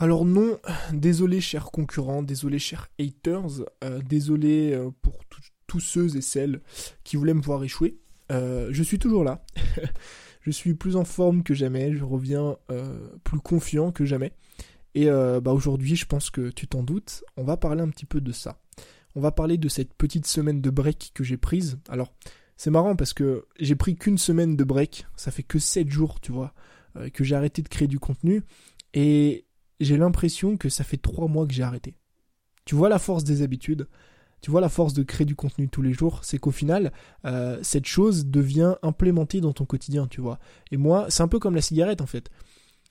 Alors non, désolé chers concurrents, désolé chers haters, euh, désolé euh, pour tous ceux et celles qui voulaient me voir échouer. Euh, je suis toujours là. je suis plus en forme que jamais, je reviens plus confiant que jamais. Et bah aujourd'hui, je pense que tu t'en doutes, on va parler un petit peu de ça. On va parler de cette petite semaine de break que j'ai prise. Alors, c'est marrant parce que j'ai pris qu'une semaine de break, ça fait que 7 jours, tu vois, que j'ai arrêté de créer du contenu. Et j'ai l'impression que ça fait trois mois que j'ai arrêté. Tu vois la force des habitudes, tu vois la force de créer du contenu tous les jours, c'est qu'au final, euh, cette chose devient implémentée dans ton quotidien, tu vois. Et moi, c'est un peu comme la cigarette en fait.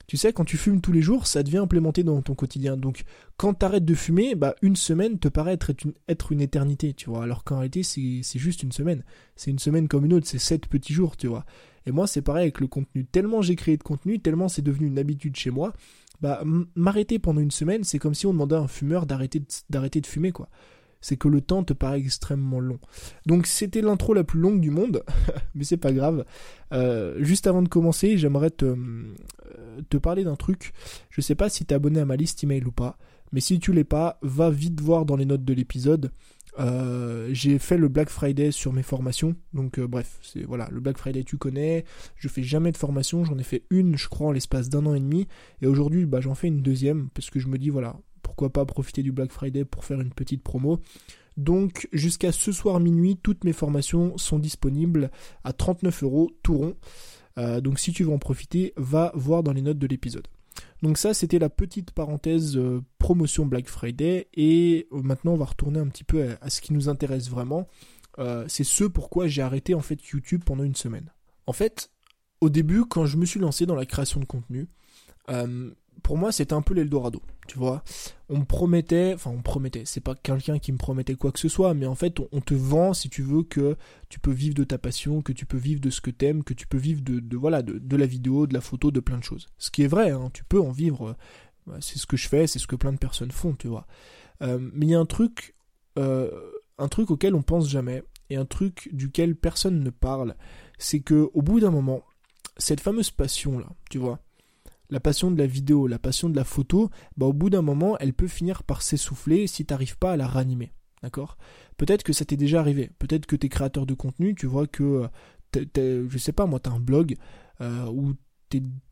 Tu sais, quand tu fumes tous les jours, ça devient implémenté dans ton quotidien. Donc, quand tu arrêtes de fumer, bah, une semaine te paraît être une, être une éternité, tu vois. Alors qu'en réalité, c'est juste une semaine. C'est une semaine comme une autre, c'est sept petits jours, tu vois. Et moi, c'est pareil avec le contenu. Tellement j'ai créé de contenu, tellement c'est devenu une habitude chez moi, bah, m'arrêter pendant une semaine, c'est comme si on demandait à un fumeur d'arrêter de, de fumer, quoi. C'est que le temps te paraît extrêmement long. Donc c'était l'intro la plus longue du monde, mais c'est pas grave. Euh, juste avant de commencer, j'aimerais te, euh, te parler d'un truc. Je sais pas si t'es abonné à ma liste email ou pas, mais si tu l'es pas, va vite voir dans les notes de l'épisode. Euh, j'ai fait le Black Friday sur mes formations, donc euh, bref, c'est voilà, le Black Friday tu connais, je fais jamais de formation, j'en ai fait une je crois en l'espace d'un an et demi, et aujourd'hui bah, j'en fais une deuxième, parce que je me dis voilà, pourquoi pas profiter du Black Friday pour faire une petite promo. Donc jusqu'à ce soir minuit, toutes mes formations sont disponibles à 39 euros tout rond. Euh, donc si tu veux en profiter, va voir dans les notes de l'épisode. Donc ça, c'était la petite parenthèse euh, promotion Black Friday. Et euh, maintenant, on va retourner un petit peu à, ce qui nous intéresse vraiment. Euh, c'est ce pourquoi j'ai arrêté en fait YouTube pendant une semaine. En fait, au début, quand je me suis lancé dans la création de contenu, pour moi, c'était un peu l'Eldorado, tu vois. On me promettait, enfin, on me promettait, c'est pas quelqu'un qui me promettait quoi que ce soit, mais en fait, on, te vend, si tu veux, que tu peux vivre de ta passion, que tu peux vivre de ce que t'aimes, que tu peux vivre de, voilà, de, la vidéo, de la photo, de plein de choses. Ce qui est vrai, hein, tu peux en vivre. Euh, c'est ce que je fais, c'est ce que plein de personnes font, tu vois. Euh, mais il y a un truc, euh, un truc auquel on pense jamais, et un truc duquel personne ne parle, c'est que au bout d'un moment, cette fameuse passion là, tu vois, la passion de la vidéo, la passion de la photo, bah au bout d'un moment, elle peut finir par s'essouffler si t'arrives pas à la ranimer. D'accord? Peut-être que ça t'est déjà arrivé. Peut-être que t'es créateur de contenu, tu vois que, euh, je sais pas, moi, t'as un blog euh, où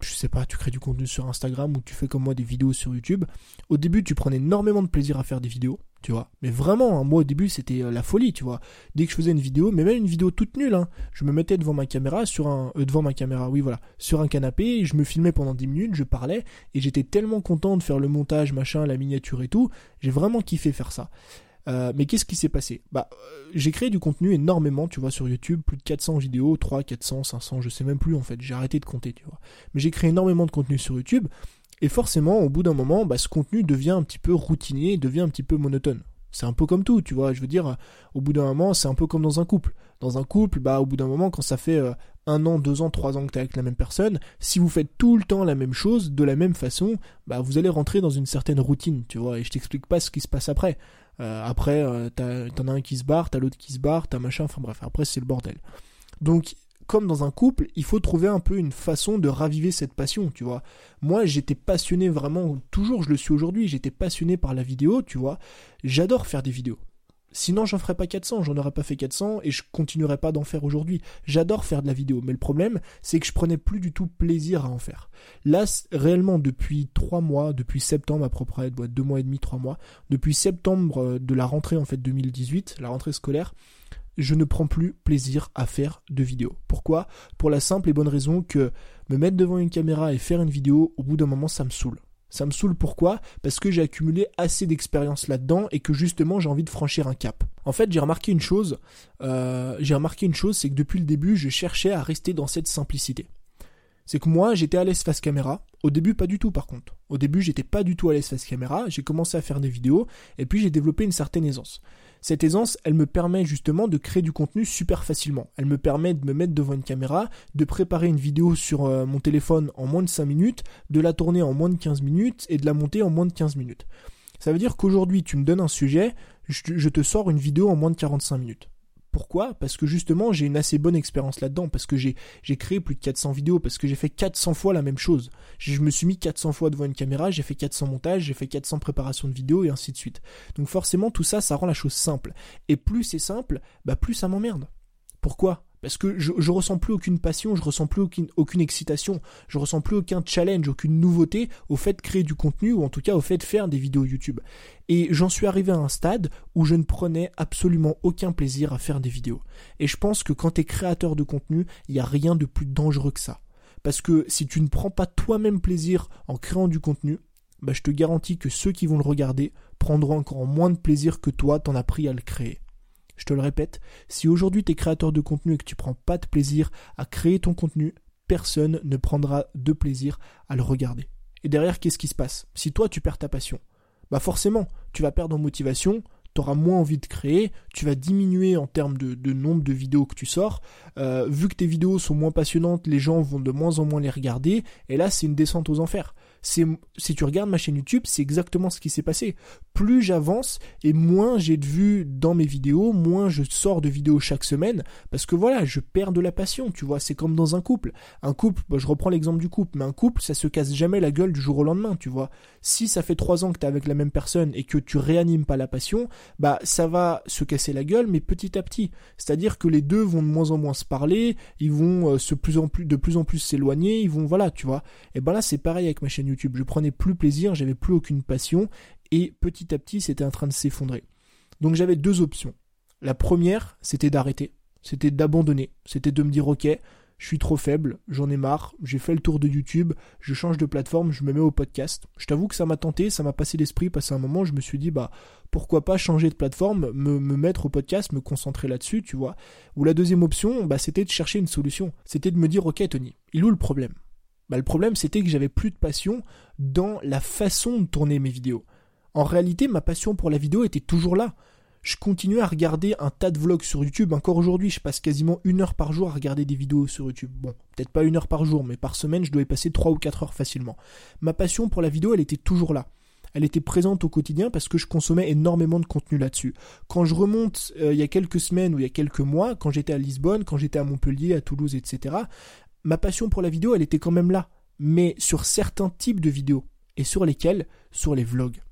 je sais pas, tu crées du contenu sur Instagram ou tu fais comme moi des vidéos sur YouTube. Au début, tu prenais énormément de plaisir à faire des vidéos, tu vois. Mais vraiment, hein, moi au début, c'était euh, la folie, tu vois. Dès que je faisais une vidéo, mais même une vidéo toute nulle, hein, je me mettais devant ma caméra sur un euh, devant ma caméra, oui voilà, sur un canapé, je me filmais pendant 10 minutes, je parlais et j'étais tellement content de faire le montage, machin, la miniature et tout, j'ai vraiment kiffé faire ça. Euh, mais qu'est-ce qui s'est passé? Bah, euh, j'ai créé du contenu énormément, tu vois, sur YouTube, plus de 400 vidéos, 3, 400, 500, je sais même plus en fait, j'ai arrêté de compter, tu vois. Mais j'ai créé énormément de contenu sur YouTube, et forcément, au bout d'un moment, bah, ce contenu devient un petit peu routinier, devient un petit peu monotone. C'est un peu comme tout, tu vois, je veux dire, au bout d'un moment, c'est un peu comme dans un couple. Dans un couple, bah, au bout d'un moment, quand ça fait euh, un an, deux ans, trois ans que tu es avec la même personne, si vous faites tout le temps la même chose, de la même façon, bah, vous allez rentrer dans une certaine routine, tu vois, et je t'explique pas ce qui se passe après. Euh, après, euh, t'en as un qui se barre, t'as l'autre qui se barre, t'as machin, enfin bref, après c'est le bordel. Donc, comme dans un couple, il faut trouver un peu une façon de raviver cette passion, tu vois. Moi, j'étais passionné vraiment, toujours je le suis aujourd'hui, j'étais passionné par la vidéo, tu vois. J'adore faire des vidéos. Sinon, j'en ferais pas 400, j'en aurais pas fait 400 et je continuerais pas d'en faire aujourd'hui. J'adore faire de la vidéo, mais le problème, c'est que je prenais plus du tout plaisir à en faire. Là, réellement, depuis 3 mois, depuis septembre à propre 2 mois et demi, 3 mois, depuis septembre euh, de la rentrée en fait 2018, la rentrée scolaire, je ne prends plus plaisir à faire de vidéos. Pourquoi? Pour la simple et bonne raison que me mettre devant une caméra et faire une vidéo, au bout d'un moment, ça me saoule. Ça me saoule pourquoi? Parce que j'ai accumulé assez d'expérience là-dedans et que justement j'ai envie de franchir un cap. En fait, j'ai remarqué une chose. Euh, j'ai remarqué une chose, c'est que depuis le début, je cherchais à rester dans cette simplicité. C'est que moi, j'étais à l'aise face caméra. Au début, pas du tout par contre. Au début, j'étais pas du tout à l'aise face caméra. J'ai commencé à faire des vidéos et puis j'ai développé une certaine aisance. Cette aisance, elle me permet justement de créer du contenu super facilement. Elle me permet de me mettre devant une caméra, de préparer une vidéo sur euh, mon téléphone en moins de 5 minutes, de la tourner en moins de 15 minutes et de la monter en moins de 15 minutes. Ça veut dire qu'aujourd'hui, tu me donnes un sujet, je, te sors une vidéo en moins de 45 minutes. Pourquoi? Parce que justement, j'ai une assez bonne expérience là-dedans, parce que j'ai créé plus de 400 vidéos, parce que j'ai fait 400 fois la même chose. Je me suis mis 400 fois devant une caméra, j'ai fait 400 montages, j'ai fait 400 préparations de vidéos, et ainsi de suite. Donc forcément, tout ça, ça rend la chose simple. Et plus c'est simple, bah plus ça m'emmerde. Pourquoi? Parce que je, ressens plus aucune passion, je ressens plus aucune, aucune excitation, je ressens plus aucun challenge, aucune nouveauté au fait de créer du contenu ou en tout cas au fait de faire des vidéos YouTube. Et j'en suis arrivé à un stade où je ne prenais absolument aucun plaisir à faire des vidéos. Et je pense que quand tu es créateur de contenu, il n'y a rien de plus dangereux que ça. Parce que si tu ne prends pas toi-même plaisir en créant du contenu, bah je te garantis que ceux qui vont le regarder prendront encore moins de plaisir que toi t'en as pris à le créer. Je te le répète, si aujourd'hui tu es créateur de contenu et que tu prends pas de plaisir à créer ton contenu, personne ne prendra de plaisir à le regarder. Et derrière, qu'est-ce qui se passe? Si toi tu perds ta passion, bah forcément, tu vas perdre en motivation, tu auras moins envie de créer, tu vas diminuer en termes de, nombre de vidéos que tu sors. Euh, vu que tes vidéos sont moins passionnantes, les gens vont de moins en moins les regarder, et là c'est une descente aux enfers si tu regardes ma chaîne YouTube, c'est exactement ce qui s'est passé. Plus j'avance et moins j'ai de vues dans mes vidéos, moins je sors de vidéos chaque semaine parce que voilà, je perds de la passion, tu vois, c'est comme dans un couple. Un couple, bah, je reprends l'exemple du couple, mais un couple, ça se casse jamais la gueule du jour au lendemain, tu vois. Si ça fait trois ans que tu es avec la même personne et que tu réanimes pas la passion, bah ça va se casser la gueule mais petit à petit. C'est-à-dire que les deux vont de moins en moins se parler, ils vont euh, se plus en plus de plus en plus s'éloigner, ils vont voilà, tu vois. Et ben là c'est pareil avec ma chaîne YouTube. Je prenais plus plaisir, j'avais plus aucune passion, et petit à petit, c'était en train de s'effondrer. Donc j'avais deux options. La première, c'était d'arrêter, c'était d'abandonner, c'était de me dire ok, je suis trop faible, j'en ai marre, j'ai fait le tour de YouTube, je change de plateforme, je me mets au podcast. Je t'avoue que ça m'a tenté, ça m'a passé l'esprit, passé un moment, je me suis dit bah pourquoi pas changer de plateforme, me, me mettre au podcast, me concentrer là-dessus, tu vois. Ou la deuxième option, bah c'était de chercher une solution, c'était de me dire ok Tony, il est où le problème? Bah, le problème, c'était que j'avais plus de passion dans la façon de tourner mes vidéos. En réalité, ma passion pour la vidéo était toujours là. Je continuais à regarder un tas de vlogs sur YouTube. Encore aujourd'hui, je passe quasiment une heure par jour à regarder des vidéos sur YouTube. Bon, peut-être pas une heure par jour, mais par semaine, je dois y passer trois ou quatre heures facilement. Ma passion pour la vidéo, elle était toujours là. Elle était présente au quotidien parce que je consommais énormément de contenu là-dessus. Quand je remonte euh, il y a quelques semaines ou il y a quelques mois, quand j'étais à Lisbonne, quand j'étais à Montpellier, à Toulouse, etc., ma passion pour la vidéo, elle était quand même là, mais sur certains types de vidéos. Et sur lesquels Sur les vlogs.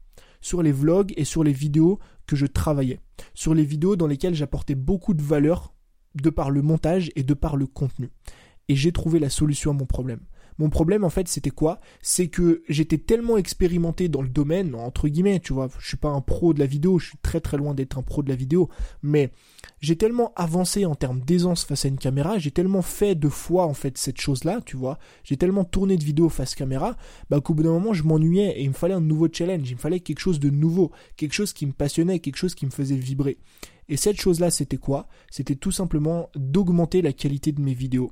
Sur les vlogs et sur les vidéos que je travaillais. Sur les vidéos dans lesquelles j'apportais beaucoup de valeur de par le montage et de par le contenu. Et j'ai trouvé la solution à mon problème. Mon problème, en fait, c'était quoi? C'est que j'étais tellement expérimenté dans le domaine, entre guillemets, tu vois, je suis pas un pro de la vidéo, je suis très très loin d'être un pro de la vidéo, mais j'ai tellement avancé en termes d'aisance face à une caméra, j'ai tellement fait de fois, en fait, cette chose-là, tu vois, j'ai tellement tourné de vidéos face caméra, bah, qu'au bout d'un moment, je m'ennuyais et il me fallait un nouveau challenge, il me fallait quelque chose de nouveau, quelque chose qui me passionnait, quelque chose qui me faisait vibrer. Et cette chose-là, c'était quoi? C'était tout simplement d'augmenter la qualité de mes vidéos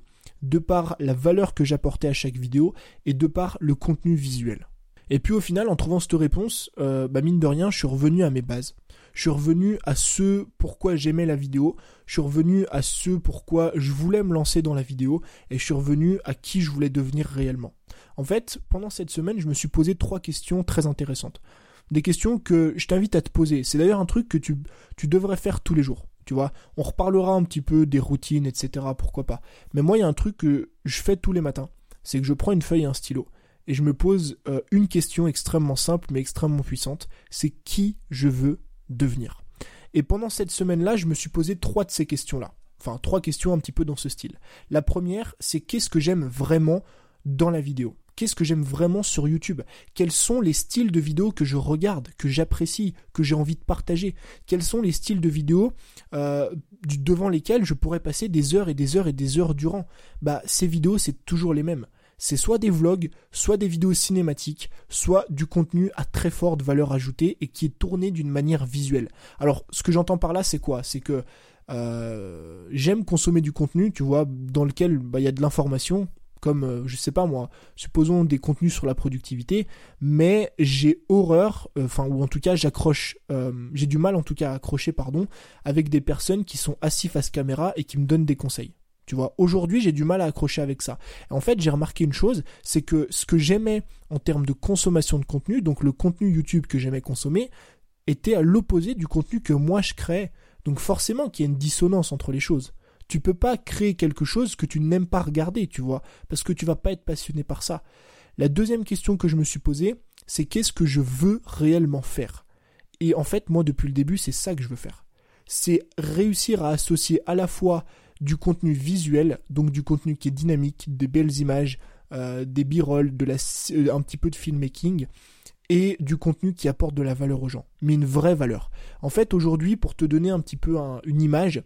de par la valeur que j'apportais à chaque vidéo et de par le contenu visuel. Et puis au final, en trouvant cette réponse, euh, bah mine de rien, je suis revenu à mes bases. Je suis revenu à ce pourquoi j'aimais la vidéo, je suis revenu à ce pourquoi je voulais me lancer dans la vidéo, et je suis revenu à qui je voulais devenir réellement. En fait, pendant cette semaine, je me suis posé trois questions très intéressantes. Des questions que je t'invite à te poser. C'est d'ailleurs un truc que tu, tu devrais faire tous les jours. Tu vois, on reparlera un petit peu des routines, etc. Pourquoi pas. Mais moi, il y a un truc que je fais tous les matins. C'est que je prends une feuille et un stylo. Et je me pose euh, une question extrêmement simple mais extrêmement puissante. C'est qui je veux devenir. Et pendant cette semaine-là, je me suis posé trois de ces questions-là. Enfin, trois questions un petit peu dans ce style. La première, c'est qu'est-ce que j'aime vraiment dans la vidéo? Qu'est-ce que j'aime vraiment sur YouTube? Quels sont les styles de vidéos que je regarde, que j'apprécie, que j'ai envie de partager? Quels sont les styles de vidéos euh, devant lesquels je pourrais passer des heures et des heures et des heures durant? Bah, ces vidéos, c'est toujours les mêmes. C'est soit des vlogs, soit des vidéos cinématiques, soit du contenu à très forte valeur ajoutée et qui est tourné d'une manière visuelle. Alors, ce que j'entends par là, c'est quoi? C'est que euh, j'aime consommer du contenu, tu vois, dans lequel bah, il y a de l'information, comme, euh, je sais pas moi, supposons des contenus sur la productivité, mais j'ai horreur, euh, enfin, ou en tout cas j'accroche, euh, j'ai du mal en tout cas à accrocher, pardon, avec des personnes qui sont assis face caméra et qui me donnent des conseils. Tu vois, aujourd'hui, j'ai du mal à accrocher avec ça. en fait, j'ai remarqué une chose, c'est que ce que j'aimais en termes de consommation de contenu, donc le contenu YouTube que j'aimais consommer, était à l'opposé du contenu que moi je crée. Donc forcément qu'il y a une dissonance entre les choses. Tu peux pas créer quelque chose que tu n'aimes pas regarder, tu vois, parce que tu vas pas être passionné par ça. La deuxième question que je me suis posée, c'est qu'est-ce que je veux réellement faire? Et en fait, moi, depuis le début, c'est ça que je veux faire. C'est réussir à associer à la fois du contenu visuel, donc du contenu qui est dynamique, des belles images, euh, des b-rolls, euh, un petit peu de filmmaking, et du contenu qui apporte de la valeur aux gens, mais une vraie valeur. En fait, aujourd'hui, pour te donner un petit peu une image,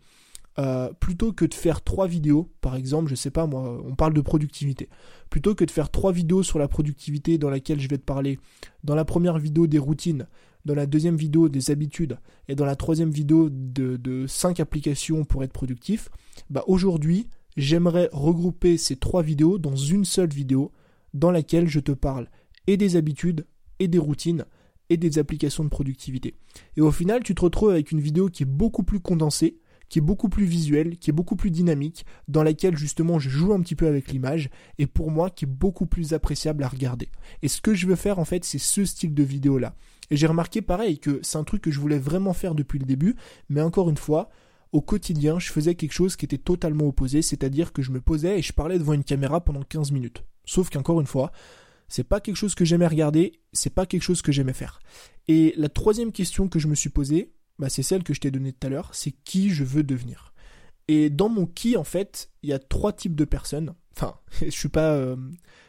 euh, plutôt que de faire trois vidéos, par exemple, je sais pas moi, on parle de productivité, plutôt que de faire trois vidéos sur la productivité dans laquelle je vais te parler, dans la première vidéo des routines, dans la deuxième vidéo des habitudes et dans la troisième vidéo de, de cinq applications pour être productif, bah aujourd'hui, j'aimerais regrouper ces trois vidéos dans une seule vidéo dans laquelle je te parle et des habitudes et des routines et des applications de productivité. Et au final, tu te retrouves avec une vidéo qui est beaucoup plus condensée, qui est beaucoup plus visuel, qui est beaucoup plus dynamique, dans laquelle justement je joue un petit peu avec l'image, et pour moi qui est beaucoup plus appréciable à regarder. Et ce que je veux faire en fait, c'est ce style de vidéo là. Et j'ai remarqué pareil que c'est un truc que je voulais vraiment faire depuis le début, mais encore une fois, au quotidien, je faisais quelque chose qui était totalement opposé, c'est-à-dire que je me posais et je parlais devant une caméra pendant 15 minutes. Sauf qu'encore une fois, c'est pas quelque chose que j'aimais regarder, c'est pas quelque chose que j'aimais faire. Et la troisième question que je me suis posée, bah, c'est celle que je t'ai donnée tout à l'heure, c'est qui je veux devenir. Et dans mon qui, en fait, il y a trois types de personnes. Enfin, je suis pas euh,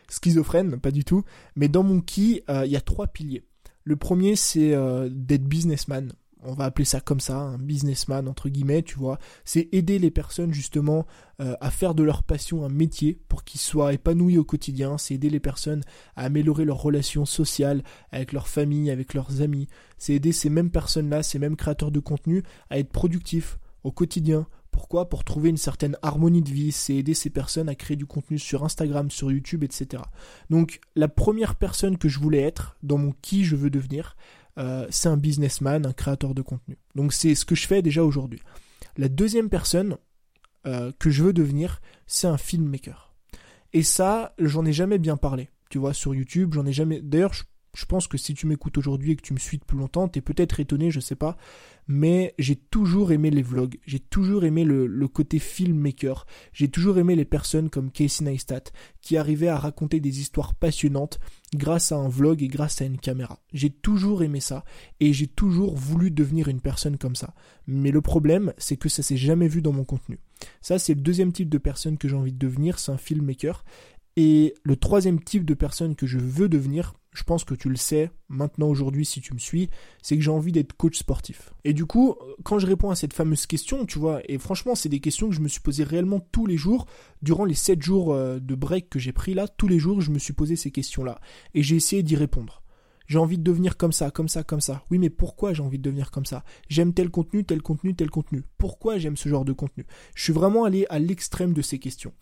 schizophrène, pas du tout. Mais dans mon qui, euh, il y a trois piliers. Le premier, c'est euh, d'être businessman on va appeler ça comme ça, un businessman entre guillemets, tu vois, c'est aider les personnes justement euh, à faire de leur passion un métier pour qu'ils soient épanouis au quotidien, c'est aider les personnes à améliorer leurs relations sociales avec leur famille, avec leurs amis, c'est aider ces mêmes personnes-là, ces mêmes créateurs de contenu à être productifs au quotidien. Pourquoi? Pour trouver une certaine harmonie de vie, c'est aider ces personnes à créer du contenu sur Instagram, sur YouTube, etc. Donc la première personne que je voulais être, dans mon qui je veux devenir, euh, c'est un businessman, un créateur de contenu. Donc c'est ce que je fais déjà aujourd'hui. La deuxième personne euh, que je veux devenir, c'est un filmmaker. Et ça, j'en ai jamais bien parlé. Tu vois, sur YouTube, j'en ai jamais. D'ailleurs, je je pense que si tu m'écoutes aujourd'hui et que tu me suis depuis longtemps, t'es peut-être étonné, je sais pas, mais j'ai toujours aimé les vlogs, j'ai toujours aimé le, côté filmmaker, j'ai toujours aimé les personnes comme Casey Neistat qui arrivaient à raconter des histoires passionnantes grâce à un vlog et grâce à une caméra. J'ai toujours aimé ça et j'ai toujours voulu devenir une personne comme ça. Mais le problème, c'est que ça s'est jamais vu dans mon contenu. Ça, c'est le deuxième type de personne que j'ai envie de devenir, c'est un filmmaker. Et le troisième type de personne que je veux devenir, je pense que tu le sais maintenant aujourd'hui si tu me suis, c'est que j'ai envie d'être coach sportif. Et du coup, quand je réponds à cette fameuse question, tu vois, et franchement, c'est des questions que je me suis posées réellement tous les jours, durant les 7 jours euh, de break que j'ai pris là, tous les jours, je me suis posé ces questions-là. Et j'ai essayé d'y répondre. J'ai envie de devenir comme ça, comme ça, comme ça. Oui, mais pourquoi j'ai envie de devenir comme ça? J'aime tel contenu, tel contenu, tel contenu. Pourquoi j'aime ce genre de contenu? Je suis vraiment allé à l'extrême de ces questions.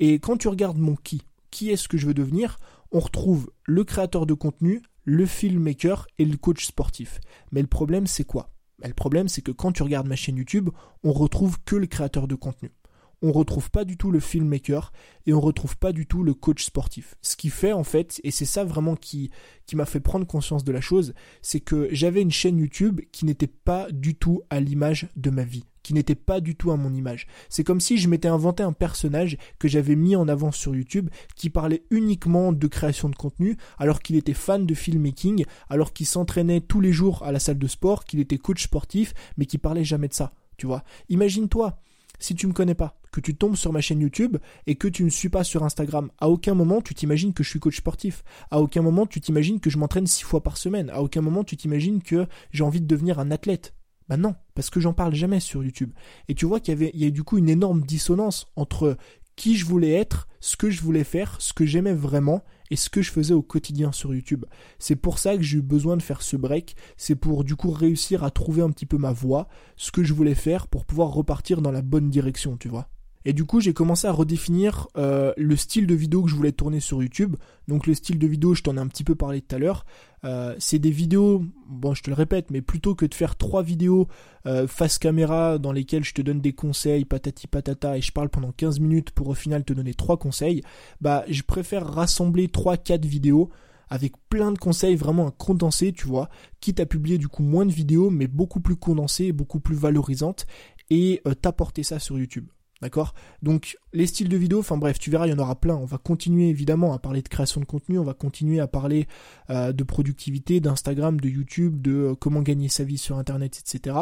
Et quand tu regardes mon qui, qui est-ce que je veux devenir? On retrouve le créateur de contenu, le filmmaker et le coach sportif. Mais le problème, c'est quoi? Le problème, c'est que quand tu regardes ma chaîne YouTube, on retrouve que le créateur de contenu. On retrouve pas du tout le filmmaker et on retrouve pas du tout le coach sportif. Ce qui fait en fait, et c'est ça vraiment qui, qui m'a fait prendre conscience de la chose, c'est que j'avais une chaîne YouTube qui n'était pas du tout à l'image de ma vie qui n'était pas du tout à mon image. C'est comme si je m'étais inventé un personnage que j'avais mis en avant sur YouTube qui parlait uniquement de création de contenu alors qu'il était fan de filmmaking, alors qu'il s'entraînait tous les jours à la salle de sport, qu'il était coach sportif, mais qui parlait jamais de ça. Tu vois Imagine-toi, si tu me connais pas, que tu tombes sur ma chaîne YouTube et que tu ne suis pas sur Instagram, à aucun moment tu t'imagines que je suis coach sportif. À aucun moment tu t'imagines que je m'entraîne six fois par semaine. À aucun moment tu t'imagines que j'ai envie de devenir un athlète. Bah non, parce que j'en parle jamais sur YouTube. Et tu vois qu'il y avait, il y a du coup une énorme dissonance entre qui je voulais être, ce que je voulais faire, ce que j'aimais vraiment et ce que je faisais au quotidien sur YouTube. C'est pour ça que j'ai eu besoin de faire ce break, c'est pour du coup réussir à trouver un petit peu ma voie, ce que je voulais faire pour pouvoir repartir dans la bonne direction, tu vois. Et du coup, j'ai commencé à redéfinir euh, le style de vidéo que je voulais tourner sur YouTube. Donc le style de vidéo, je t'en ai un petit peu parlé tout à l'heure. Euh, c'est des vidéos, bon, je te le répète, mais plutôt que de faire trois vidéos euh, face caméra dans lesquelles je te donne des conseils, patati patata, et je parle pendant 15 minutes pour au final te donner trois conseils, bah, je préfère rassembler trois, quatre vidéos avec plein de conseils, vraiment un condensé, tu vois, quitte à publier du coup moins de vidéos, mais beaucoup plus condensées, beaucoup plus valorisantes, et t'apporter ça sur YouTube. D'accord? Donc les styles de vidéo, enfin bref, tu verras, il y en aura plein. On va continuer évidemment à parler de création de contenu, on va continuer à parler euh, de productivité, d'Instagram, de YouTube, de euh, comment gagner sa vie sur Internet, etc.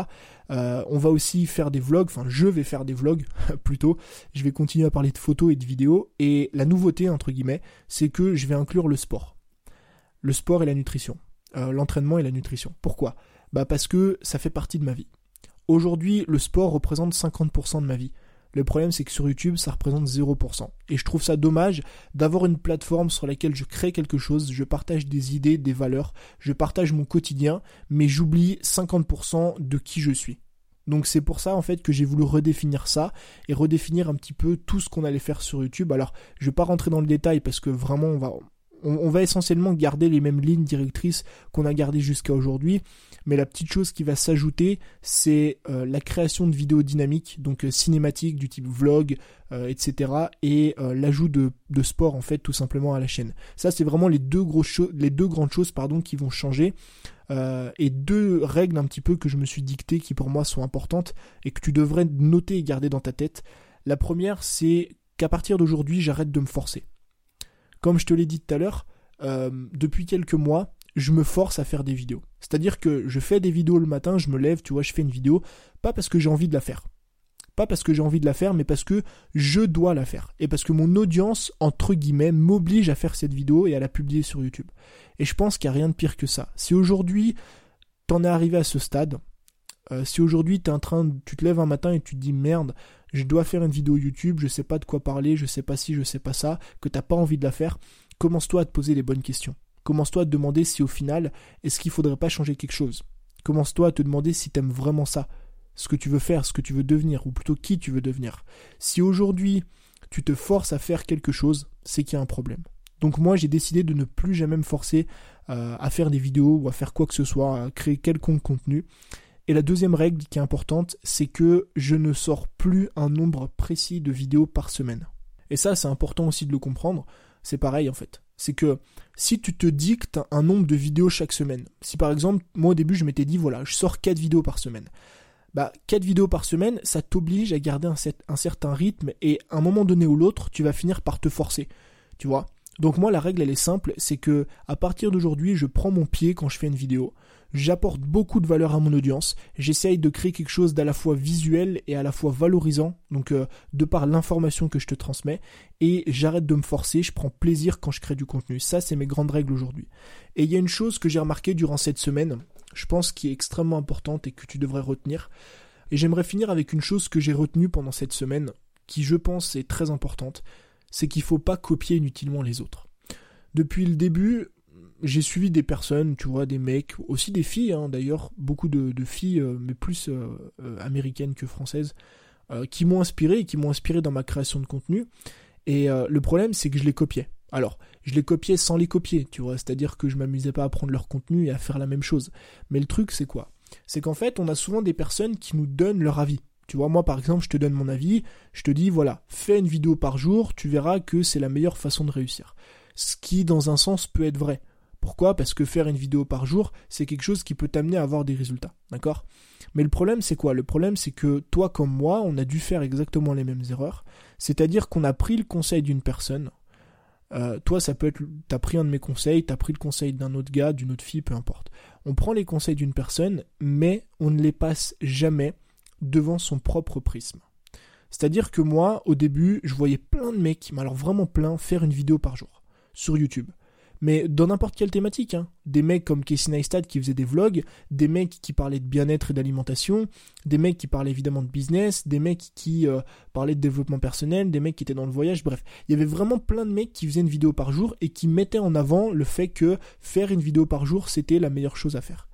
on va aussi faire des vlogs, enfin je vais faire des vlogs plutôt. Je vais continuer à parler de photos et de vidéos. Et la nouveauté, entre guillemets, c'est que je vais inclure le sport. Le sport et la nutrition. L'entraînement et la nutrition. Pourquoi? Bah parce que ça fait partie de ma vie. Aujourd'hui, le sport représente 50% de ma vie. Le problème, c'est que sur YouTube, ça représente 0%. Et je trouve ça dommage d'avoir une plateforme sur laquelle je crée quelque chose, je partage des idées, des valeurs, je partage mon quotidien, mais j'oublie 50% de qui je suis. Donc c'est pour ça en fait que j'ai voulu redéfinir ça et redéfinir un petit peu tout ce qu'on allait faire sur YouTube. Alors je vais pas rentrer dans le détail parce que vraiment on va on, va essentiellement garder les mêmes lignes directrices qu'on a gardées jusqu'à aujourd'hui, mais la petite chose qui va s'ajouter, c'est euh, la création de vidéos dynamiques, donc euh, cinématiques du type vlog, etc. Euh, et l'ajout de, sport en fait tout simplement à la chaîne. Ça c'est vraiment les deux, les deux grandes choses qui vont changer. et deux règles un petit peu que je me suis dictées qui pour moi sont importantes et que tu devrais noter et garder dans ta tête. La première c'est qu'à partir d'aujourd'hui j'arrête de me forcer. Comme je te l'ai dit tout à l'heure, depuis quelques mois, je me force à faire des vidéos. C'est-à-dire que je fais des vidéos le matin, je me lève, tu vois, je fais une vidéo, pas parce que j'ai envie de la faire. Pas parce que j'ai envie de la faire, mais parce que je dois la faire. Et parce que mon audience, entre guillemets, m'oblige à faire cette vidéo et à la publier sur YouTube. Et je pense qu'il n'y a rien de pire que ça. Si aujourd'hui, t'en es arrivé à ce stade, euh, si aujourd'hui es en train, tu te lèves un matin et tu te dis merde, je dois faire une vidéo YouTube, je sais pas de quoi parler, je sais pas si, je sais pas ça, que t'as pas envie de la faire, commence-toi à te poser les bonnes questions. Commence-toi à te demander si au final, est-ce qu'il faudrait pas changer quelque chose? Commence-toi à te demander si t'aimes vraiment ça, ce que tu veux faire, ce que tu veux devenir, ou plutôt qui tu veux devenir. Si aujourd'hui tu te forces à faire quelque chose, c'est qu'il y a un problème. Donc moi j'ai décidé de ne plus jamais me forcer euh, à faire des vidéos ou à faire quoi que ce soit, à créer quelconque contenu. Et la deuxième règle qui est importante, c'est que je ne sors plus un nombre précis de vidéos par semaine. Et ça c'est important aussi de le comprendre, c'est pareil en fait. C'est que si tu te dictes un nombre de vidéos chaque semaine, si par exemple, moi au début je m'étais dit, voilà, je sors 4 vidéos par semaine, bah 4 vidéos par semaine, ça t'oblige à garder un, certain rythme et à un moment donné ou l'autre, tu vas finir par te forcer, tu vois? Donc moi la règle elle est simple, c'est que à partir d'aujourd'hui, je prends mon pied quand je fais une vidéo j'apporte beaucoup de valeur à mon audience, j'essaye de créer quelque chose d'à la fois visuel et à la fois valorisant, donc euh, de par l'information que je te transmets, et j'arrête de me forcer, je prends plaisir quand je crée du contenu. Ça, c'est mes grandes règles aujourd'hui. Et il y a une chose que j'ai remarqué durant cette semaine, je pense qui est extrêmement importante et que tu devrais retenir, et j'aimerais finir avec une chose que j'ai retenue pendant cette semaine, qui je pense est très importante, c'est qu'il ne faut pas copier inutilement les autres. Depuis le début, j'ai suivi des personnes, tu vois, des mecs, aussi des filles, hein, d'ailleurs, beaucoup de, filles, euh, mais plus euh, euh, américaines que françaises, qui m'ont inspiré et qui m'ont inspiré dans ma création de contenu. Et le problème, c'est que je les copiais. Alors, je les copiais sans les copier, tu vois, c'est-à-dire que je m'amusais pas à prendre leur contenu et à faire la même chose. Mais le truc, c'est quoi? C'est qu'en fait, on a souvent des personnes qui nous donnent leur avis. Tu vois, moi par exemple, je te donne mon avis, je te dis voilà, fais une vidéo par jour, tu verras que c'est la meilleure façon de réussir. Ce qui, dans un sens, peut être vrai. Pourquoi? Parce que faire une vidéo par jour, c'est quelque chose qui peut t'amener à avoir des résultats. D'accord? Mais le problème, c'est quoi? Le problème, c'est que toi comme moi, on a dû faire exactement les mêmes erreurs. C'est-à-dire qu'on a pris le conseil d'une personne. Euh, toi, ça peut être, t'as pris un de mes conseils, t'as pris le conseil d'un autre gars, d'une autre fille, peu importe. On prend les conseils d'une personne, mais on ne les passe jamais devant son propre prisme. C'est-à-dire que moi, au début, je voyais plein de mecs, mais alors vraiment plein, faire une vidéo par jour sur YouTube mais dans n'importe quelle thématique. Hein. Des mecs comme Casey Neistat qui faisaient des vlogs, des mecs qui parlaient de bien-être et d'alimentation, des mecs qui parlaient évidemment de business, des mecs qui euh, parlaient de développement personnel, des mecs qui étaient dans le voyage, bref. Il y avait vraiment plein de mecs qui faisaient une vidéo par jour et qui mettaient en avant le fait que faire une vidéo par jour, c'était la meilleure chose à faire.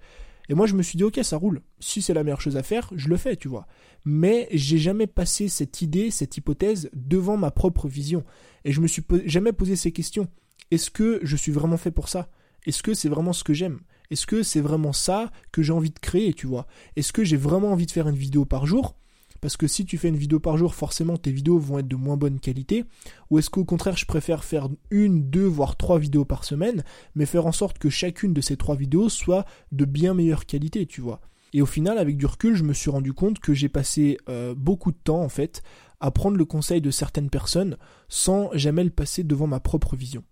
Et moi, je me suis dit, ok, ça roule. Si c'est la meilleure chose à faire, je le fais, tu vois. Mais j'ai jamais passé cette idée, cette hypothèse devant ma propre vision. Et je me suis jamais posé ces questions. Est-ce que je suis vraiment fait pour ça? Est-ce que c'est vraiment ce que j'aime? Est-ce que c'est vraiment ça que j'ai envie de créer, tu vois? Est-ce que j'ai vraiment envie de faire une vidéo par jour? Parce que si tu fais une vidéo par jour, forcément tes vidéos vont être de moins bonne qualité. Ou est-ce qu'au contraire, je préfère faire une, deux, voire trois vidéos par semaine, mais faire en sorte que chacune de ces trois vidéos soit de bien meilleure qualité, tu vois? Et au final, avec du recul, je me suis rendu compte que j'ai passé euh, beaucoup de temps, en fait, à prendre le conseil de certaines personnes sans jamais le passer devant ma propre vision.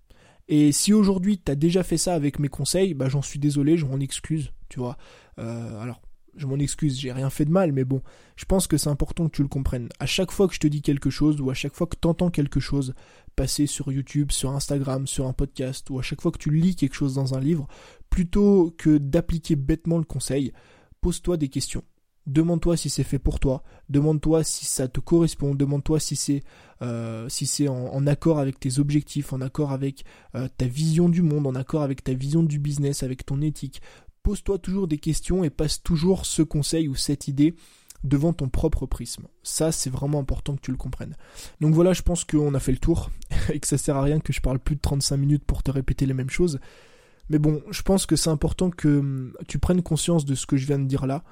Et si aujourd'hui tu as déjà fait ça avec mes conseils, bah j'en suis désolé, je m'en excuse, tu vois. Euh, alors, je m'en excuse, j'ai rien fait de mal, mais bon, je pense que c'est important que tu le comprennes. À chaque fois que je te dis quelque chose, ou à chaque fois que tu entends quelque chose passer sur YouTube, sur Instagram, sur un podcast, ou à chaque fois que tu lis quelque chose dans un livre, plutôt que d'appliquer bêtement le conseil, pose-toi des questions. Demande-toi si c'est fait pour toi. Demande-toi si ça te correspond. Demande-toi si c'est euh, si c'est en, accord avec tes objectifs, en accord avec euh, ta vision du monde, en accord avec ta vision du business, avec ton éthique. Pose-toi toujours des questions et passe toujours ce conseil ou cette idée devant ton propre prisme. Ça, c'est vraiment important que tu le comprennes. Donc voilà, je pense qu'on a fait le tour et que ça sert à rien que je parle plus de 35 minutes pour te répéter les mêmes choses. Mais bon, je pense que c'est important que hum, tu prennes conscience de ce que je viens de dire là.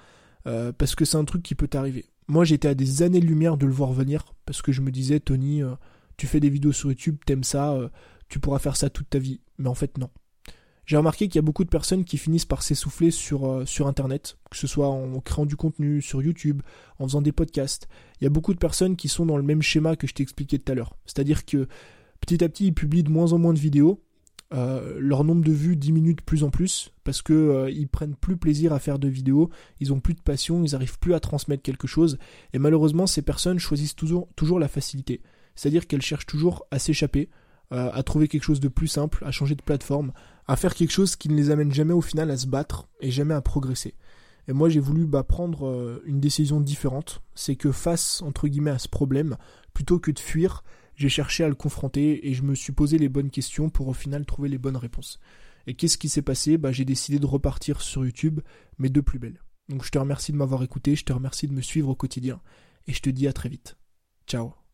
Euh, parce que c'est un truc qui peut t'arriver. Moi, j'étais à des années-lumière de le voir venir, parce que je me disais, Tony, euh, tu fais des vidéos sur YouTube, t'aimes ça, euh, tu pourras faire ça toute ta vie. Mais en fait, non. J'ai remarqué qu'il y a beaucoup de personnes qui finissent par s'essouffler sur, sur Internet, que ce soit en créant du contenu sur YouTube, en faisant des podcasts. Il y a beaucoup de personnes qui sont dans le même schéma que je t'ai expliqué tout à l'heure. C'est-à-dire que petit à petit, ils publient de moins en moins de vidéos, euh, leur nombre de vues diminue de plus en plus parce que euh, ils prennent plus plaisir à faire de vidéos, ils ont plus de passion, ils arrivent plus à transmettre quelque chose et malheureusement ces personnes choisissent toujours, toujours la facilité. C'est-à-dire qu'elles cherchent toujours à s'échapper, euh, à trouver quelque chose de plus simple, à changer de plateforme, à faire quelque chose qui ne les amène jamais au final à se battre et jamais à progresser. Et moi j'ai voulu bah, prendre une décision différente, c'est que face entre guillemets à ce problème, plutôt que de fuir, j'ai cherché à le confronter et je me suis posé les bonnes questions pour au final trouver les bonnes réponses. Et qu'est-ce qui s'est passé? Bah, J'ai décidé de repartir sur YouTube, mais de plus belle. Donc je te remercie de m'avoir écouté, je te remercie de me suivre au quotidien, et je te dis à très vite. Ciao